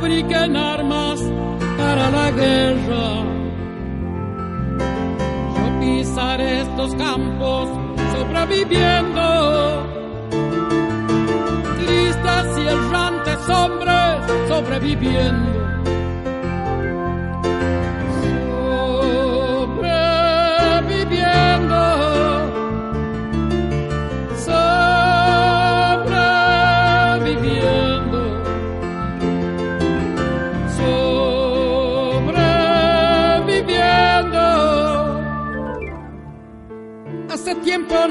fabriquen armas para la guerra. Yo pisaré estos campos sobreviviendo. Tristes y errantes hombres sobreviviendo.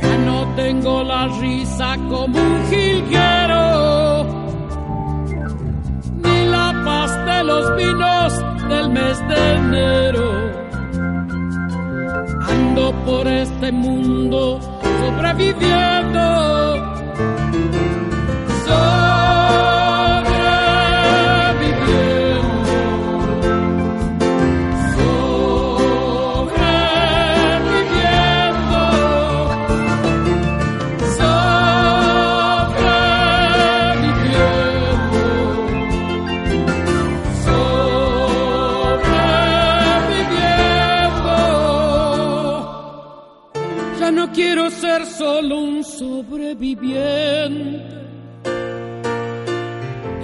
Ya no tengo la risa como un jilguero, ni la paz de los vinos del mes de enero. Ando por este mundo. Sobreviviendo.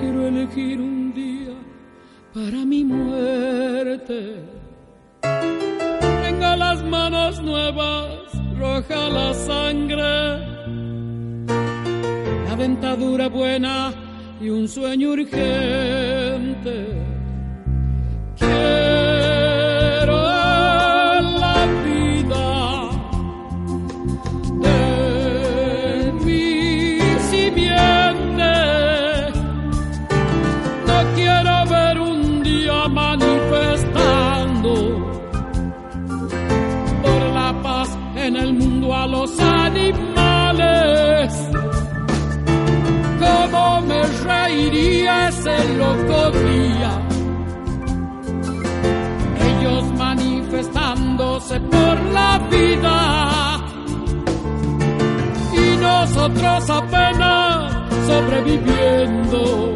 Quiero elegir un día para mi muerte. Tengo las manos nuevas, roja la sangre, la dentadura buena y un sueño urgente. Nosotros apenas sobreviviendo.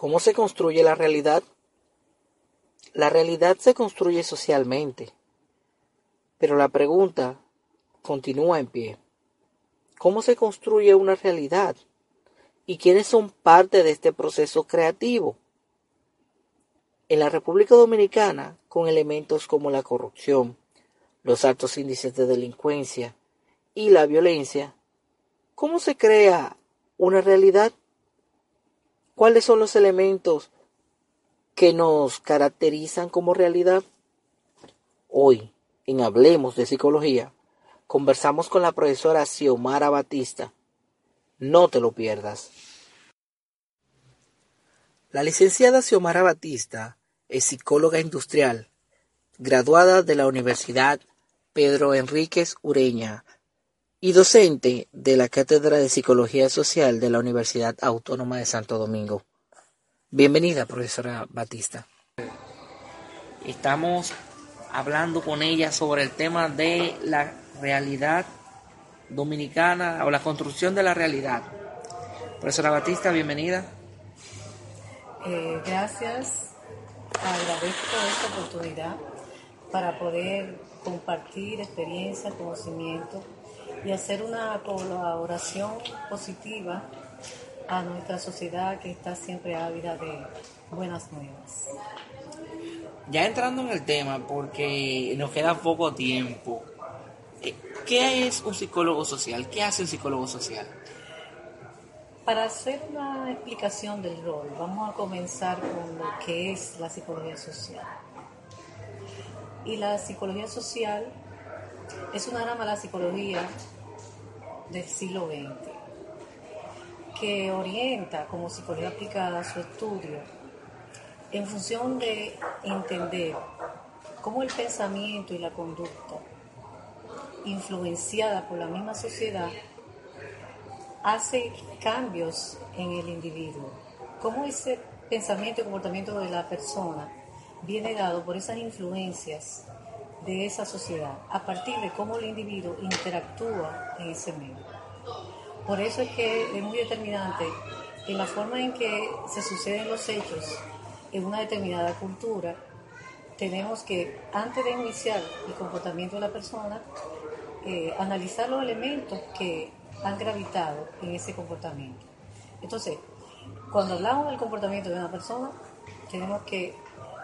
¿Cómo se construye la realidad? La realidad se construye socialmente, pero la pregunta continúa en pie. ¿Cómo se construye una realidad? ¿Y quiénes son parte de este proceso creativo? En la República Dominicana, con elementos como la corrupción, los altos índices de delincuencia y la violencia, ¿cómo se crea una realidad? ¿Cuáles son los elementos que nos caracterizan como realidad? Hoy, en Hablemos de Psicología, conversamos con la profesora Xiomara Batista. No te lo pierdas. La licenciada Xiomara Batista es psicóloga industrial, graduada de la Universidad Pedro Enríquez Ureña y docente de la Cátedra de Psicología Social de la Universidad Autónoma de Santo Domingo. Bienvenida, profesora Batista. Estamos hablando con ella sobre el tema de la realidad dominicana o la construcción de la realidad. Profesora Batista, bienvenida. Eh, gracias, agradezco esta oportunidad para poder compartir experiencia, conocimiento y hacer una colaboración positiva a nuestra sociedad que está siempre ávida de buenas nuevas. Ya entrando en el tema, porque nos queda poco tiempo, eh, ¿qué es un psicólogo social? ¿Qué hace un psicólogo social? Para hacer una explicación del rol, vamos a comenzar con lo que es la psicología social. Y la psicología social es una rama de la psicología del siglo XX que orienta como psicología aplicada su estudio en función de entender cómo el pensamiento y la conducta influenciada por la misma sociedad hace cambios en el individuo, cómo ese pensamiento y comportamiento de la persona viene dado por esas influencias de esa sociedad, a partir de cómo el individuo interactúa en ese medio. Por eso es que es muy determinante en la forma en que se suceden los hechos en una determinada cultura, tenemos que, antes de iniciar el comportamiento de la persona, eh, analizar los elementos que han gravitado en ese comportamiento. Entonces, cuando hablamos del comportamiento de una persona, tenemos que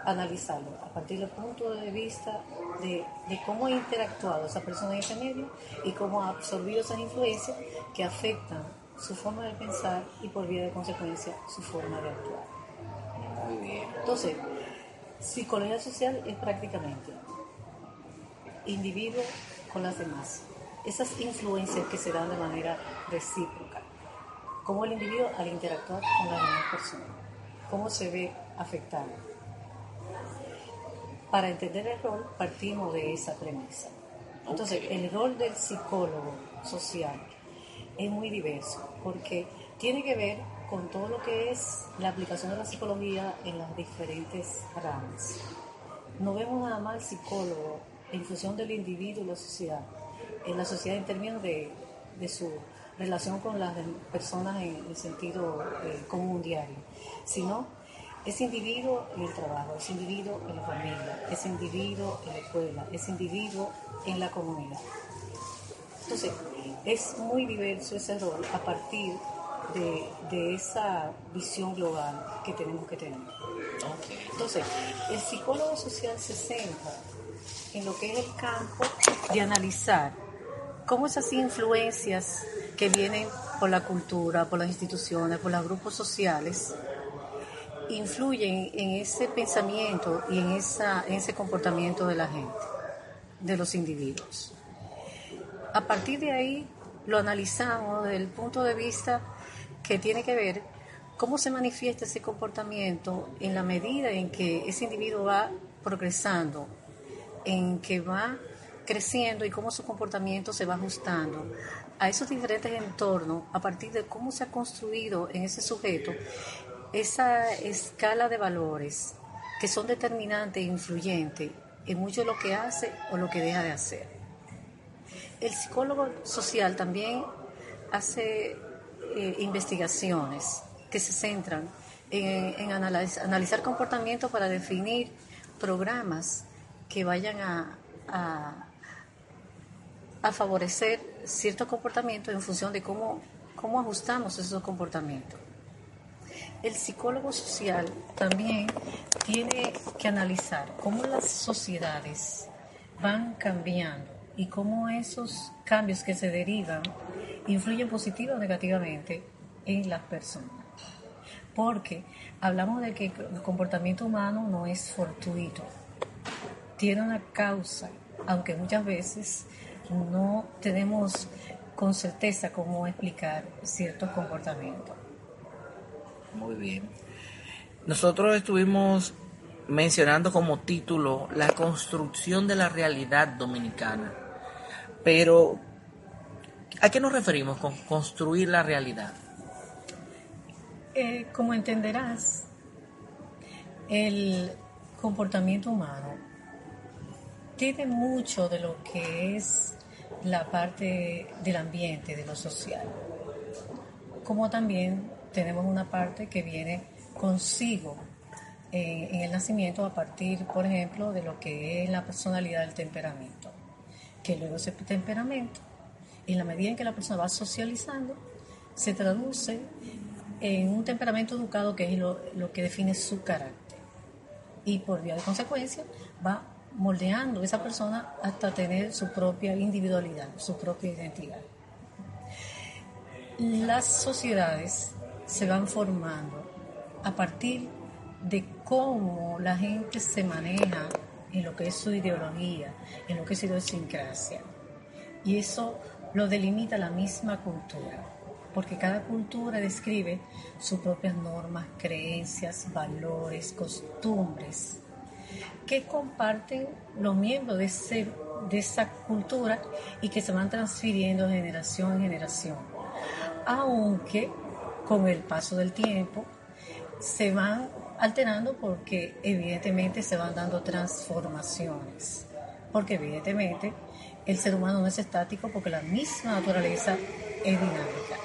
analizarlo a partir del punto de vista de, cómo ha interactuado esa persona en ese medio y cómo ha absorbido esas influencias que afectan su forma de pensar y por vía de consecuencia su forma de actuar. Entonces, psicología social es prácticamente individuo con las demás. Esas influencias que se dan de manera recíproca. Cómo el individuo al interactuar con las demás personas. Cómo se ve afectado para entender el rol partimos de esa premisa. Entonces, el rol del psicólogo social es muy diverso porque tiene que ver con todo lo que es la aplicación de la psicología en las diferentes ramas. No vemos nada más el psicólogo en función del individuo y la sociedad, en la sociedad en términos de, su relación con las personas en el sentido eh, común diario, sino ese individuo en el trabajo, ese individuo en la familia, ese individuo en la escuela, ese individuo en la comunidad. Entonces, es muy diverso ese rol a partir de, esa visión global que tenemos que tener. Entonces, el psicólogo social se centra en lo que es el campo de analizar cómo esas influencias que vienen por la cultura, por las instituciones, por los grupos sociales, influyen en ese pensamiento y en, esa, ese comportamiento de la gente, de los individuos. A partir de ahí lo analizamos desde el punto de vista que tiene que ver ¿Cómo se manifiesta ese comportamiento en la medida en que ese individuo va progresando, en que va creciendo y cómo su comportamiento se va ajustando a esos diferentes entornos a partir de cómo se ha construido en ese sujeto esa escala de valores que son determinantes e influyentes en mucho lo que hace o lo que deja de hacer. El psicólogo social también hace eh, investigaciones que se centran en, analizar comportamiento para definir programas que vayan a, a, favorecer ciertos comportamientos en función de cómo, cómo ajustamos esos comportamientos. El psicólogo social también tiene que analizar cómo las sociedades van cambiando y cómo esos cambios que se derivan influyen positiva o negativamente en las personas porque hablamos de que el comportamiento humano no es fortuito, tiene una causa, aunque muchas veces no tenemos con certeza cómo explicar ciertos comportamientos. Muy bien. Nosotros estuvimos mencionando como título la construcción de la realidad dominicana, pero ¿a qué nos referimos con construir la realidad? Eh, como entenderás, el comportamiento humano tiene mucho de lo que es la parte del ambiente, de lo social, como también tenemos una parte que viene consigo eh, en el nacimiento a partir, por ejemplo, de lo que es la personalidad del temperamento, que luego ese temperamento, en la medida en que la persona va socializando, se traduce en un temperamento educado que es lo, que define su carácter. Y por vía de consecuencia va moldeando esa persona hasta tener su propia individualidad, su propia identidad. Las sociedades se van formando a partir de cómo la gente se maneja en lo que es su ideología, en lo que es su idiosincrasia. Y eso lo delimita la misma cultura porque cada cultura describe sus propias normas, creencias, valores, costumbres, que comparten los miembros de, esa cultura y que se van transfiriendo de generación en generación. Aunque con el paso del tiempo se van alterando porque evidentemente se van dando transformaciones, porque evidentemente el ser humano no es estático porque la misma naturaleza es dinámica.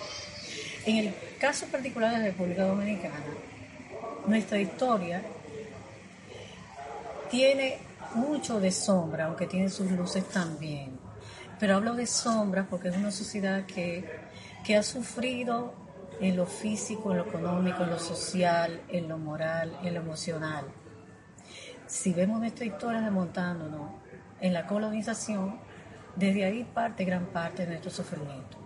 En el caso particular de la República Dominicana, nuestra historia tiene mucho de sombra, aunque tiene sus luces también. Pero hablo de sombra porque es una sociedad que, que ha sufrido en lo físico, en lo económico, en lo social, en lo moral, en lo emocional. Si vemos nuestra historia remontándonos en la colonización, desde ahí parte gran parte de nuestro sufrimiento.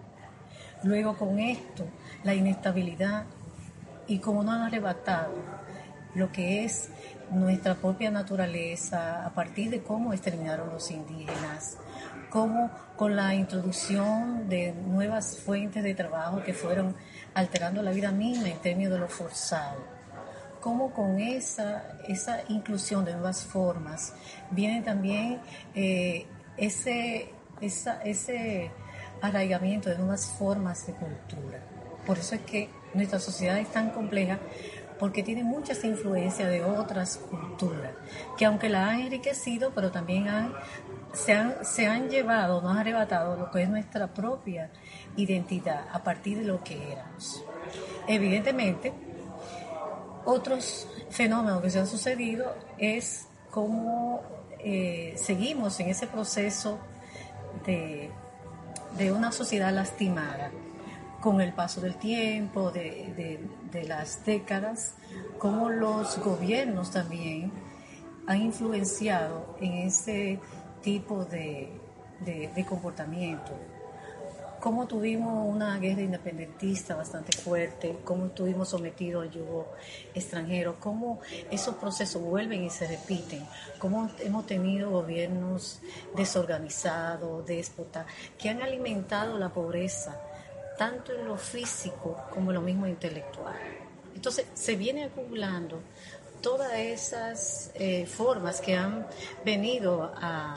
Luego con esto, la inestabilidad y como nos han arrebatado lo que es nuestra propia naturaleza a partir de cómo exterminaron los indígenas, cómo con la introducción de nuevas fuentes de trabajo que fueron alterando la vida misma en términos de lo forzado, cómo con esa, esa inclusión de nuevas formas viene también eh, ese, ese arraigamiento de nuevas formas de cultura. Por eso es que nuestra sociedad es tan compleja porque tiene muchas influencias de otras culturas, que aunque la han enriquecido, pero también han, se, han, se han llevado, nos han arrebatado lo que es nuestra propia identidad a partir de lo que éramos. Evidentemente, otros fenómenos que se han sucedido es cómo eh, seguimos en ese proceso de de una sociedad lastimada con el paso del tiempo, de, las décadas, como los gobiernos también han influenciado en ese tipo de, de comportamiento cómo tuvimos una guerra independentista bastante fuerte, cómo estuvimos sometidos al yugo extranjero, cómo esos procesos vuelven y se repiten, cómo hemos tenido gobiernos desorganizados, déspotas, que han alimentado la pobreza, tanto en lo físico como en lo mismo intelectual. Entonces se viene acumulando todas esas eh, formas que han venido a,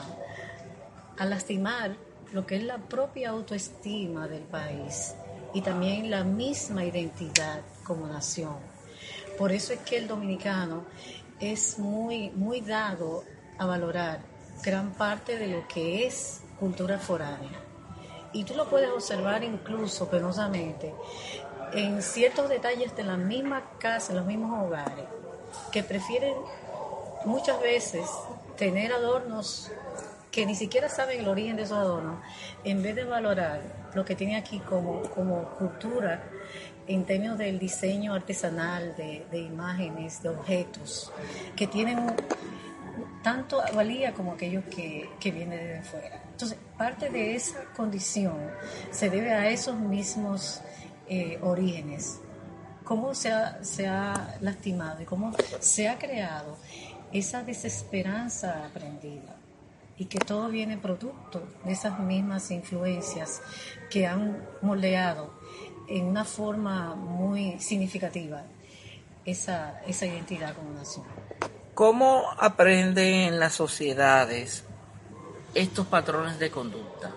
lastimar lo que es la propia autoestima del país y también la misma identidad como nación. Por eso es que el dominicano es muy, muy dado a valorar gran parte de lo que es cultura foránea. Y tú lo puedes observar incluso penosamente en ciertos detalles de la misma casa, en los mismos hogares, que prefieren muchas veces tener adornos que ni siquiera saben el origen de esos adornos, en vez de valorar lo que tiene aquí como, como cultura en términos del diseño artesanal de, de imágenes, de objetos, que tienen tanto valía como aquellos que, que vienen de fuera. Entonces, parte de esa condición se debe a esos mismos eh, orígenes. Cómo se ha, se ha lastimado y cómo se ha creado esa desesperanza aprendida y que todo viene producto de esas mismas influencias que han moldeado en una forma muy significativa esa, esa identidad como nación. ¿Cómo aprenden las sociedades estos patrones de conducta?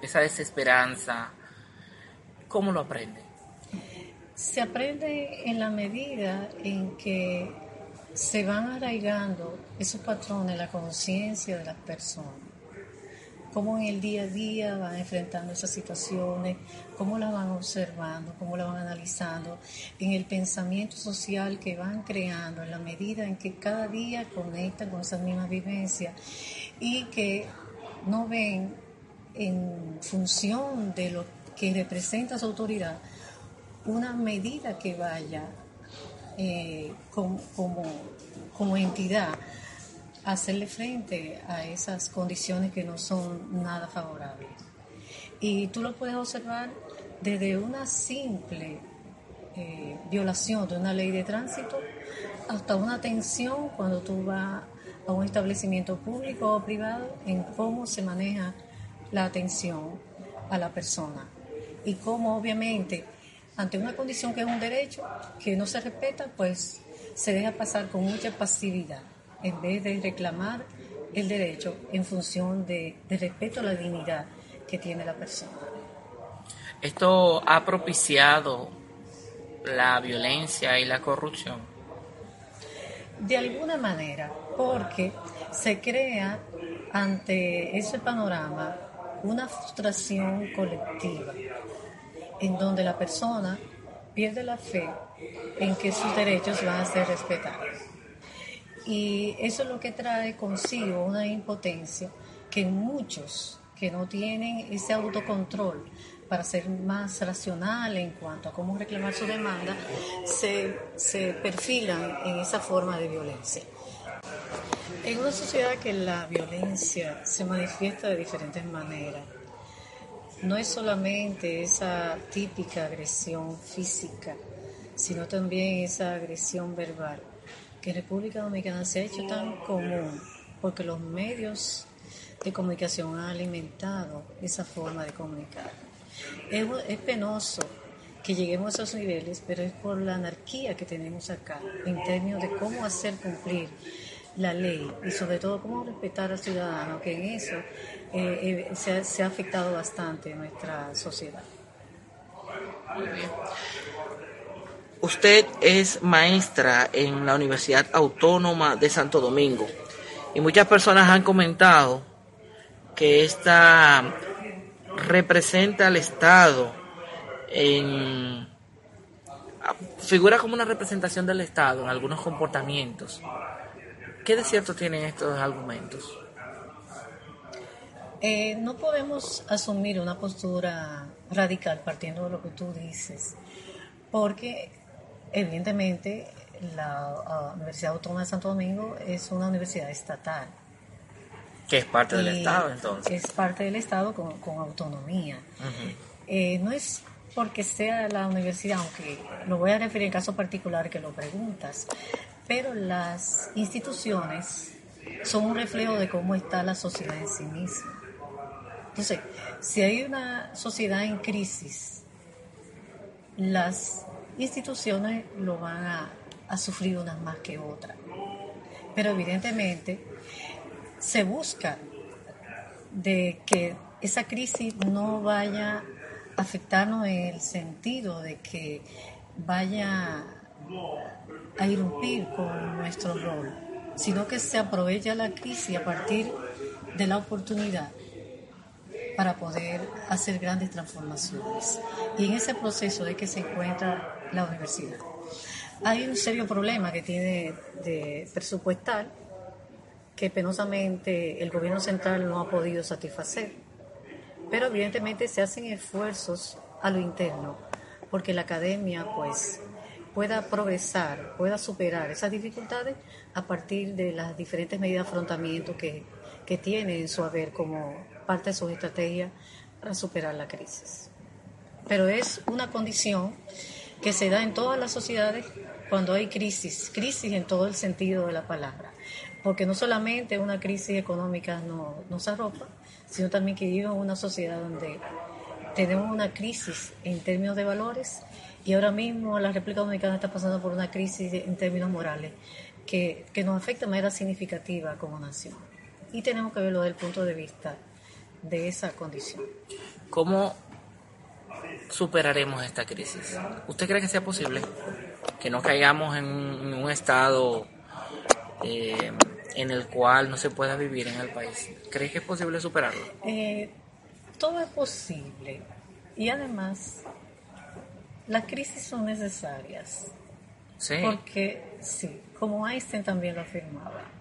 Esa desesperanza, ¿cómo lo aprenden? Se aprende en la medida en que se van arraigando esos patrones en la conciencia de las personas. Cómo en el día a día van enfrentando esas situaciones, cómo las van observando, cómo las van analizando, en el pensamiento social que van creando, en la medida en que cada día conectan con esas mismas vivencias y que no ven en función de lo que representa su autoridad una medida que vaya eh, como, como entidad hacerle frente a esas condiciones que no son nada favorables. Y tú lo puedes observar desde una simple eh, violación de una ley de tránsito hasta una tensión cuando tú vas a un establecimiento público o privado en cómo se maneja la atención a la persona y cómo obviamente ante una condición que es un derecho que no se respeta pues se deja pasar con mucha pasividad en vez de reclamar el derecho en función de, respeto a la dignidad que tiene la persona. Esto ha propiciado la violencia y la corrupción. De alguna manera, porque se crea ante ese panorama una frustración colectiva, en donde la persona pierde la fe en que sus derechos van a ser respetados. Y eso es lo que trae consigo una impotencia que muchos que no tienen ese autocontrol para ser más racional en cuanto a cómo reclamar su demanda, se, se perfilan en esa forma de violencia. En una sociedad que la violencia se manifiesta de diferentes maneras, no es solamente esa típica agresión física, sino también esa agresión verbal que República Dominicana se ha hecho tan común porque los medios de comunicación han alimentado esa forma de comunicar. Es, es, penoso que lleguemos a esos niveles, pero es por la anarquía que tenemos acá, en términos de cómo hacer cumplir la ley y sobre todo cómo respetar al ciudadano, que en eso eh, eh, se, ha, se, ha, afectado bastante nuestra sociedad. Muy bien. Usted es maestra en la Universidad Autónoma de Santo Domingo y muchas personas han comentado que esta representa al Estado en figura como una representación del Estado en algunos comportamientos. ¿Qué de cierto tienen estos argumentos? Eh, no podemos asumir una postura radical partiendo de lo que tú dices, porque Evidentemente, la Universidad Autónoma de Santo Domingo es una universidad estatal. Que es parte del Estado, entonces. Es parte del Estado con, autonomía. Eh, no es porque sea la universidad, aunque lo voy a referir en caso particular que lo preguntas, pero las instituciones son un reflejo de cómo está la sociedad en sí misma. Entonces, si hay una sociedad en crisis, las instituciones lo van a, sufrir unas más que otras. Pero evidentemente se busca de que esa crisis no vaya a afectarnos en el sentido de que vaya a irrumpir con nuestro rol, sino que se aprovecha la crisis a partir de la oportunidad para poder hacer grandes transformaciones. Y en ese proceso de que se encuentra la universidad. Hay un serio problema que tiene de presupuestal que penosamente el gobierno central no ha podido satisfacer. Pero evidentemente se hacen esfuerzos a lo interno porque la academia pues pueda progresar, pueda superar esas dificultades a partir de las diferentes medidas de afrontamiento que, que tiene en su haber como parte de su estrategia para superar la crisis. Pero es una condición que se da en todas las sociedades cuando hay crisis, crisis en todo el sentido de la palabra, porque no solamente una crisis económica nos arropa, sino también que vivimos en una sociedad donde tenemos una crisis en términos de valores y ahora mismo la República Dominicana está pasando por una crisis en términos morales que, que nos afecta de manera significativa como nación. Y tenemos que verlo desde el punto de vista de esa condición. ¿Cómo superaremos esta crisis? ¿Usted cree que sea posible? Que no caigamos en un, estado eh, en el cual no se pueda vivir en el país. ¿Cree que es posible superarlo? Eh, todo es posible. Y además, las crisis son necesarias. Sí. Porque, sí, como Einstein también lo afirmaba.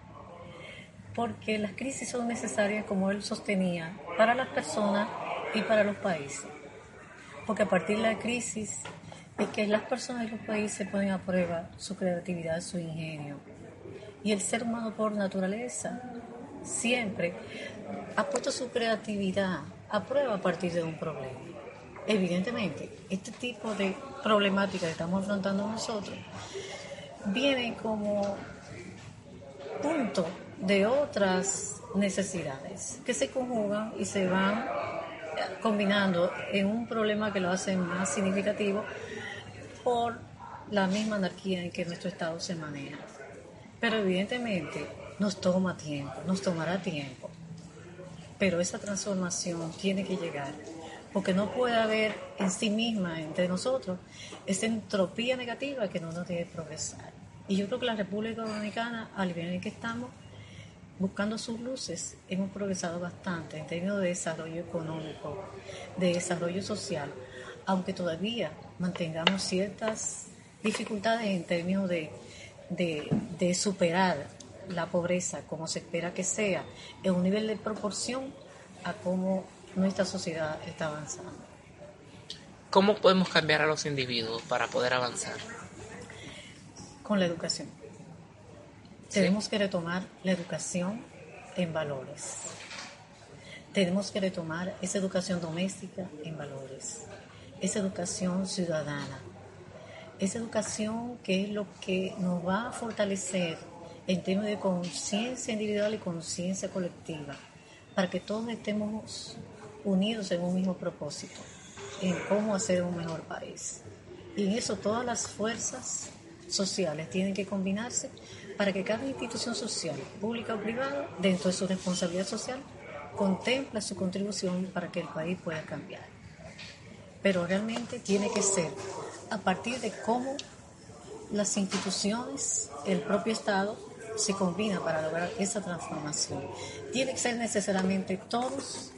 Porque las crisis son necesarias, como él sostenía, para las personas y para los países porque a partir de la crisis es que las personas y los países ponen a prueba su creatividad, su ingenio. Y el ser humano por naturaleza siempre ha puesto su creatividad a prueba a partir de un problema. Evidentemente, este tipo de problemática que estamos afrontando nosotros viene como punto de otras necesidades que se conjugan y se van combinando en un problema que lo hace más significativo por la misma anarquía en que nuestro Estado se maneja. Pero evidentemente nos toma tiempo, nos tomará tiempo. Pero esa transformación tiene que llegar, porque no puede haber en sí misma, entre nosotros, esa entropía negativa que no nos debe progresar. Y yo creo que la República Dominicana, al nivel en que estamos, buscando sus luces, hemos progresado bastante en términos de desarrollo económico, de desarrollo social, aunque todavía mantengamos ciertas dificultades en términos de, de, superar la pobreza como se espera que sea, en un nivel de proporción a cómo nuestra sociedad está avanzando. ¿Cómo podemos cambiar a los individuos para poder avanzar? Con la educación tenemos que retomar la educación en valores. Tenemos que retomar esa educación doméstica en valores, esa educación ciudadana, esa educación que es lo que nos va a fortalecer en términos de conciencia individual y conciencia colectiva, para que todos estemos unidos en un mismo propósito, en cómo hacer un mejor país. Y en eso todas las fuerzas sociales tienen que combinarse para que cada institución social, pública o privada, dentro de su responsabilidad social, contemple su contribución para que el país pueda cambiar. Pero realmente tiene que ser a partir de cómo las instituciones, el propio Estado, se combinan para lograr esa transformación. Tiene que ser necesariamente todos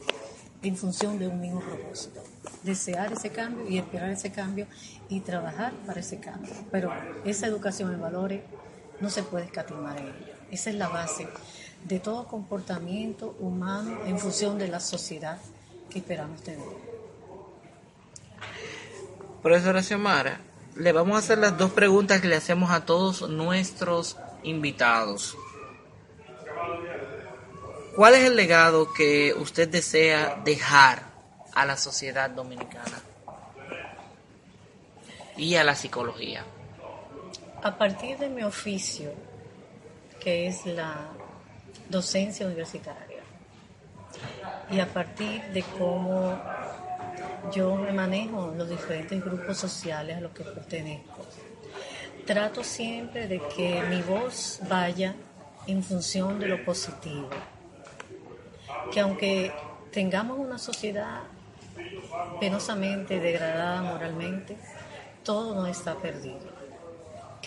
en función de un mismo propósito. Desear ese cambio y esperar ese cambio y trabajar para ese cambio. Pero esa educación en valores no se puede escatimar en ello. Esa es la base de todo comportamiento humano en función de la sociedad que esperamos tener. Profesora Xiomara, le vamos a hacer las dos preguntas que le hacemos a todos nuestros invitados. ¿Cuál es el legado que usted desea dejar a la sociedad dominicana y a la psicología? A partir de mi oficio, que es la docencia universitaria, y a partir de cómo yo me manejo los diferentes grupos sociales a los que pertenezco. Trato siempre de que mi voz vaya en función de lo positivo. Que aunque tengamos una sociedad penosamente degradada moralmente, todo no está perdido.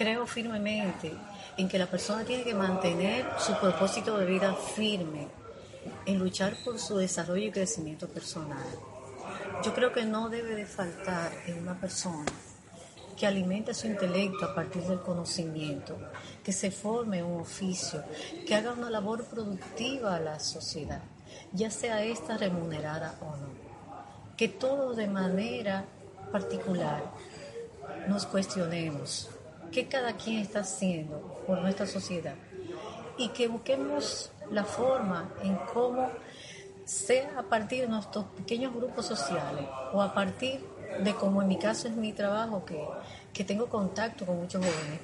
Creo firmemente en que la persona tiene que mantener su propósito de vida firme, en luchar por su desarrollo y crecimiento personal. Yo creo que no debe de faltar en una persona que alimente su intelecto a partir del conocimiento, que se forme un oficio, que haga una labor productiva a la sociedad, ya sea esta remunerada o no. Que todos de manera particular nos cuestionemos qué cada quien está haciendo por nuestra sociedad y que busquemos la forma en cómo sea a partir de nuestros pequeños grupos sociales o a partir de como en mi caso es mi trabajo que, que tengo contacto con muchos jóvenes,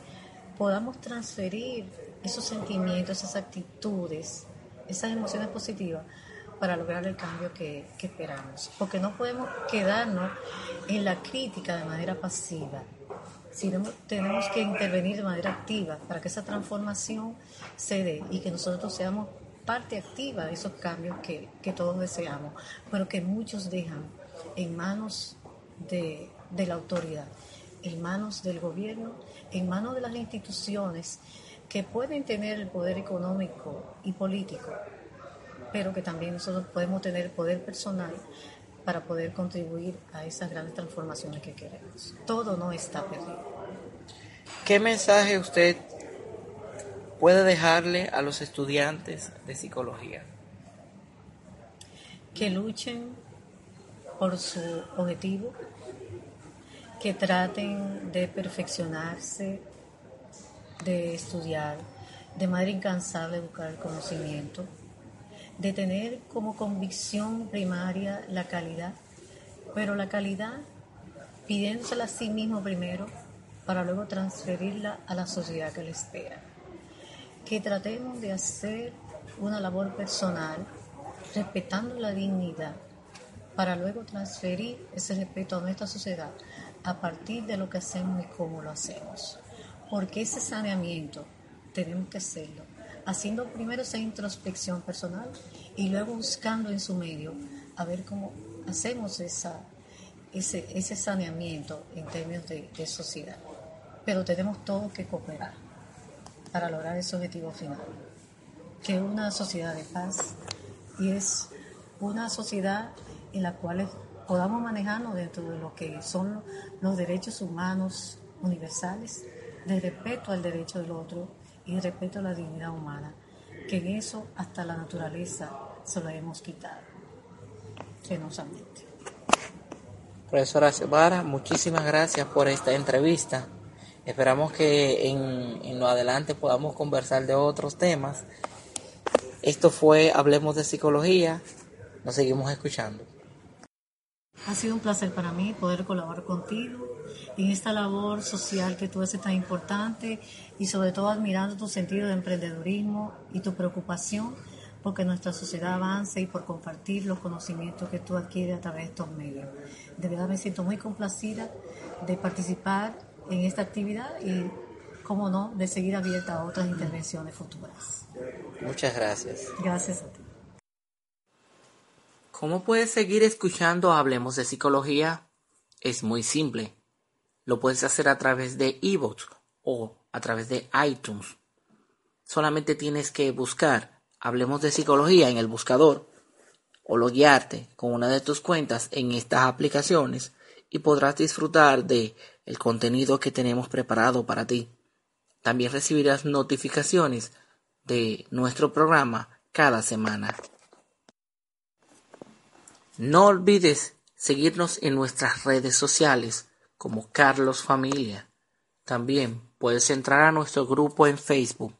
podamos transferir esos sentimientos, esas actitudes, esas emociones positivas para lograr el cambio que, que, esperamos. Porque no podemos quedarnos en la crítica de manera pasiva, sino tenemos que intervenir de manera activa para que esa transformación se dé y que nosotros seamos parte activa de esos cambios que, que todos deseamos, pero que muchos dejan en manos de, de la autoridad, en manos del gobierno, en manos de las instituciones que pueden tener el poder económico y político, pero que también nosotros podemos tener poder personal para poder contribuir a esas grandes transformaciones que queremos. Todo no está perdido. ¿Qué mensaje usted puede dejarle a los estudiantes de psicología? Que luchen por su objetivo, que traten de perfeccionarse, de estudiar, de manera incansable buscar el conocimiento, de tener como convicción primaria la calidad, pero la calidad pidiéndosela a sí mismo primero para luego transferirla a la sociedad que le espera. Que tratemos de hacer una labor personal respetando la dignidad para luego transferir ese respeto a nuestra sociedad a partir de lo que hacemos y cómo lo hacemos. Porque ese saneamiento tenemos que hacerlo haciendo primero esa introspección personal y luego buscando en su medio a ver cómo hacemos ese, ese saneamiento en términos de, de sociedad. Pero tenemos todos que cooperar para lograr ese objetivo final, que es una sociedad de paz y es una sociedad en la cual podamos manejarnos dentro de lo que son los derechos humanos universales, de respeto al derecho del otro y respeto a la dignidad humana, que en eso hasta la naturaleza se lo hemos quitado, penosamente. Profesora Sebara, muchísimas gracias por esta entrevista. Esperamos que en lo adelante podamos conversar de otros temas. Esto fue Hablemos de Psicología. Nos seguimos escuchando. Ha sido un placer para mí poder colaborar contigo en esta labor social que tú haces tan importante y sobre todo admirando tu sentido de emprendedurismo y tu preocupación porque nuestra sociedad avance y por compartir los conocimientos que tú adquieres a través de estos medios. De verdad me siento muy complacida de participar en esta actividad y, como no, de seguir abierta a otras intervenciones futuras. Muchas gracias. Gracias a ti. ¿Cómo puedes seguir escuchando Hablemos de Psicología? Es muy simple. Lo puedes hacer a través de ebooks o a través de iTunes. Solamente tienes que buscar Hablemos de Psicología en el buscador o loguearte con una de tus cuentas en estas aplicaciones y podrás disfrutar de el contenido que tenemos preparado para ti. También recibirás notificaciones de nuestro programa cada semana. No olvides seguirnos en nuestras redes sociales como Carlos Familia. También puedes entrar a nuestro grupo en Facebook,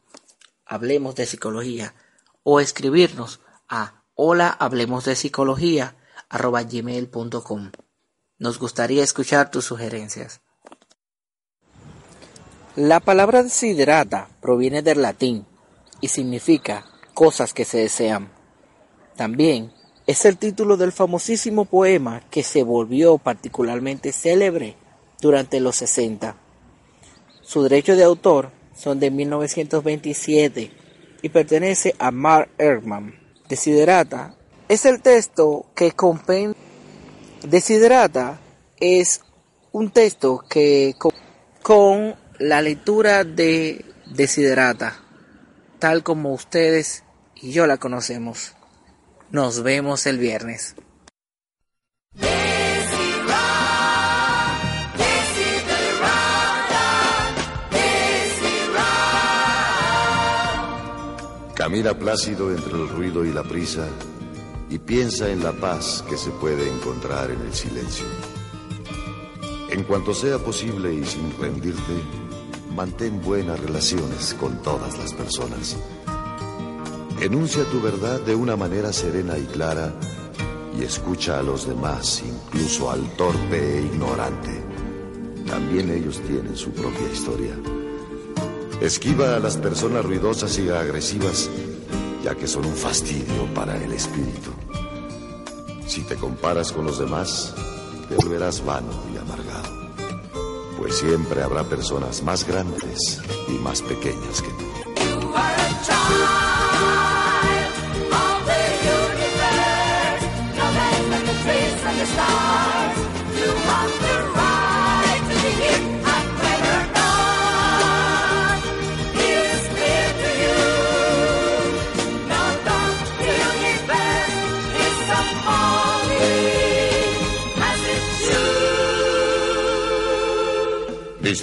Hablemos de Psicología, o escribirnos a hola hablemos de psicología gmail.com. Nos gustaría escuchar tus sugerencias. La palabra desiderata proviene del latín y significa cosas que se desean. También es el título del famosísimo poema que se volvió particularmente célebre durante los 60. Su derecho de autor son de 1927 y pertenece a Mark Erdman. Desiderata es el texto que compendia. Desiderata es un texto que con la lectura de Desiderata, tal como ustedes y yo la conocemos. Nos vemos el viernes. Camina plácido entre el ruido y la prisa y piensa en la paz que se puede encontrar en el silencio. En cuanto sea posible y sin rendirte, mantén buenas relaciones con todas las personas. Enuncia tu verdad de una manera serena y clara y escucha a los demás, incluso al torpe e ignorante. También ellos tienen su propia historia. Esquiva a las personas ruidosas y agresivas, ya que son un fastidio para el espíritu. Si te comparas con los demás, te volverás vano y amargado, pues siempre habrá personas más grandes y más pequeñas que tú.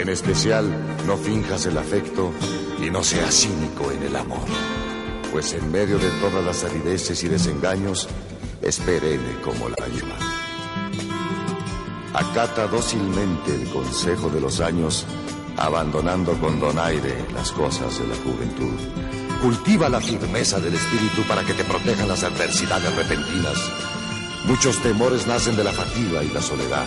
En especial, no finjas el afecto y no seas cínico en el amor. Pues en medio de todas las arideces y desengaños, es como la lleva. Acata dócilmente el consejo de los años, abandonando con donaire las cosas de la juventud. Cultiva la firmeza del espíritu para que te protejan las adversidades repentinas. Muchos temores nacen de la fatiga y la soledad.